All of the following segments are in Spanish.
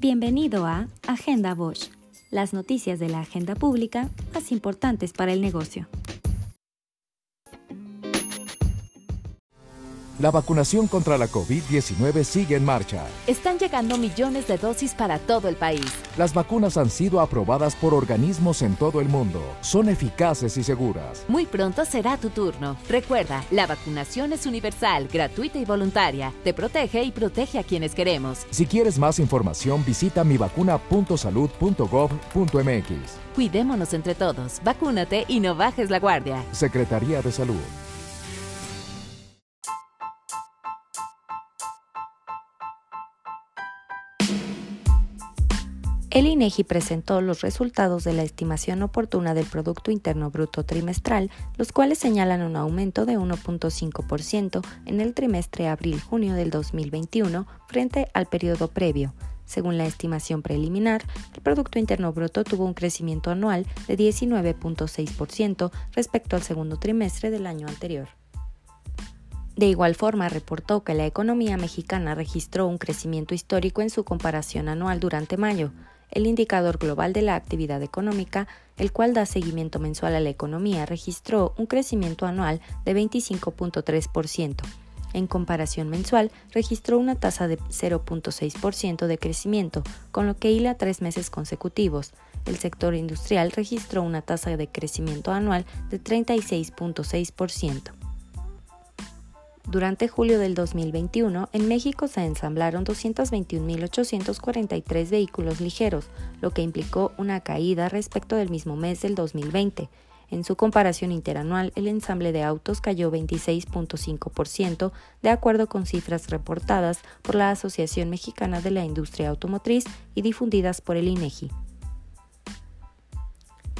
Bienvenido a Agenda Bosch, las noticias de la agenda pública más importantes para el negocio. La vacunación contra la COVID-19 sigue en marcha. Están llegando millones de dosis para todo el país. Las vacunas han sido aprobadas por organismos en todo el mundo. Son eficaces y seguras. Muy pronto será tu turno. Recuerda, la vacunación es universal, gratuita y voluntaria. Te protege y protege a quienes queremos. Si quieres más información, visita mivacuna.salud.gov.mx. Cuidémonos entre todos. Vacúnate y no bajes la guardia. Secretaría de Salud. El INEGI presentó los resultados de la estimación oportuna del Producto Interno Bruto trimestral, los cuales señalan un aumento de 1.5% en el trimestre abril-junio del 2021 frente al periodo previo. Según la estimación preliminar, el Producto Interno Bruto tuvo un crecimiento anual de 19.6% respecto al segundo trimestre del año anterior. De igual forma, reportó que la economía mexicana registró un crecimiento histórico en su comparación anual durante mayo, el indicador global de la actividad económica, el cual da seguimiento mensual a la economía, registró un crecimiento anual de 25.3%. En comparación mensual, registró una tasa de 0.6% de crecimiento, con lo que hila tres meses consecutivos. El sector industrial registró una tasa de crecimiento anual de 36.6%. Durante julio del 2021, en México se ensamblaron 221.843 vehículos ligeros, lo que implicó una caída respecto del mismo mes del 2020. En su comparación interanual, el ensamble de autos cayó 26.5%, de acuerdo con cifras reportadas por la Asociación Mexicana de la Industria Automotriz y difundidas por el INEGI.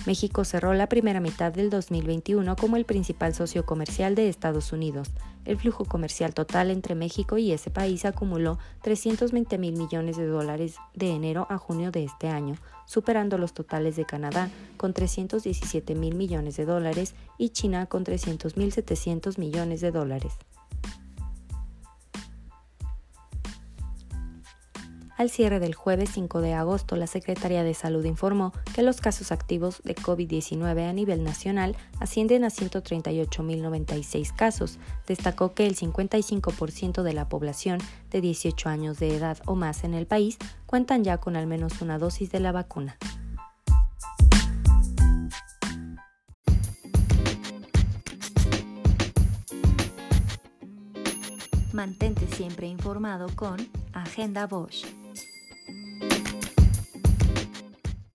México cerró la primera mitad del 2021 como el principal socio comercial de Estados Unidos. El flujo comercial total entre México y ese país acumuló 320 mil millones de dólares de enero a junio de este año, superando los totales de Canadá con 317 mil millones de dólares y China con 300 mil 700 millones de dólares. Al cierre del jueves 5 de agosto, la Secretaría de Salud informó que los casos activos de COVID-19 a nivel nacional ascienden a 138.096 casos. Destacó que el 55% de la población de 18 años de edad o más en el país cuentan ya con al menos una dosis de la vacuna. Mantente siempre informado con Agenda Bosch.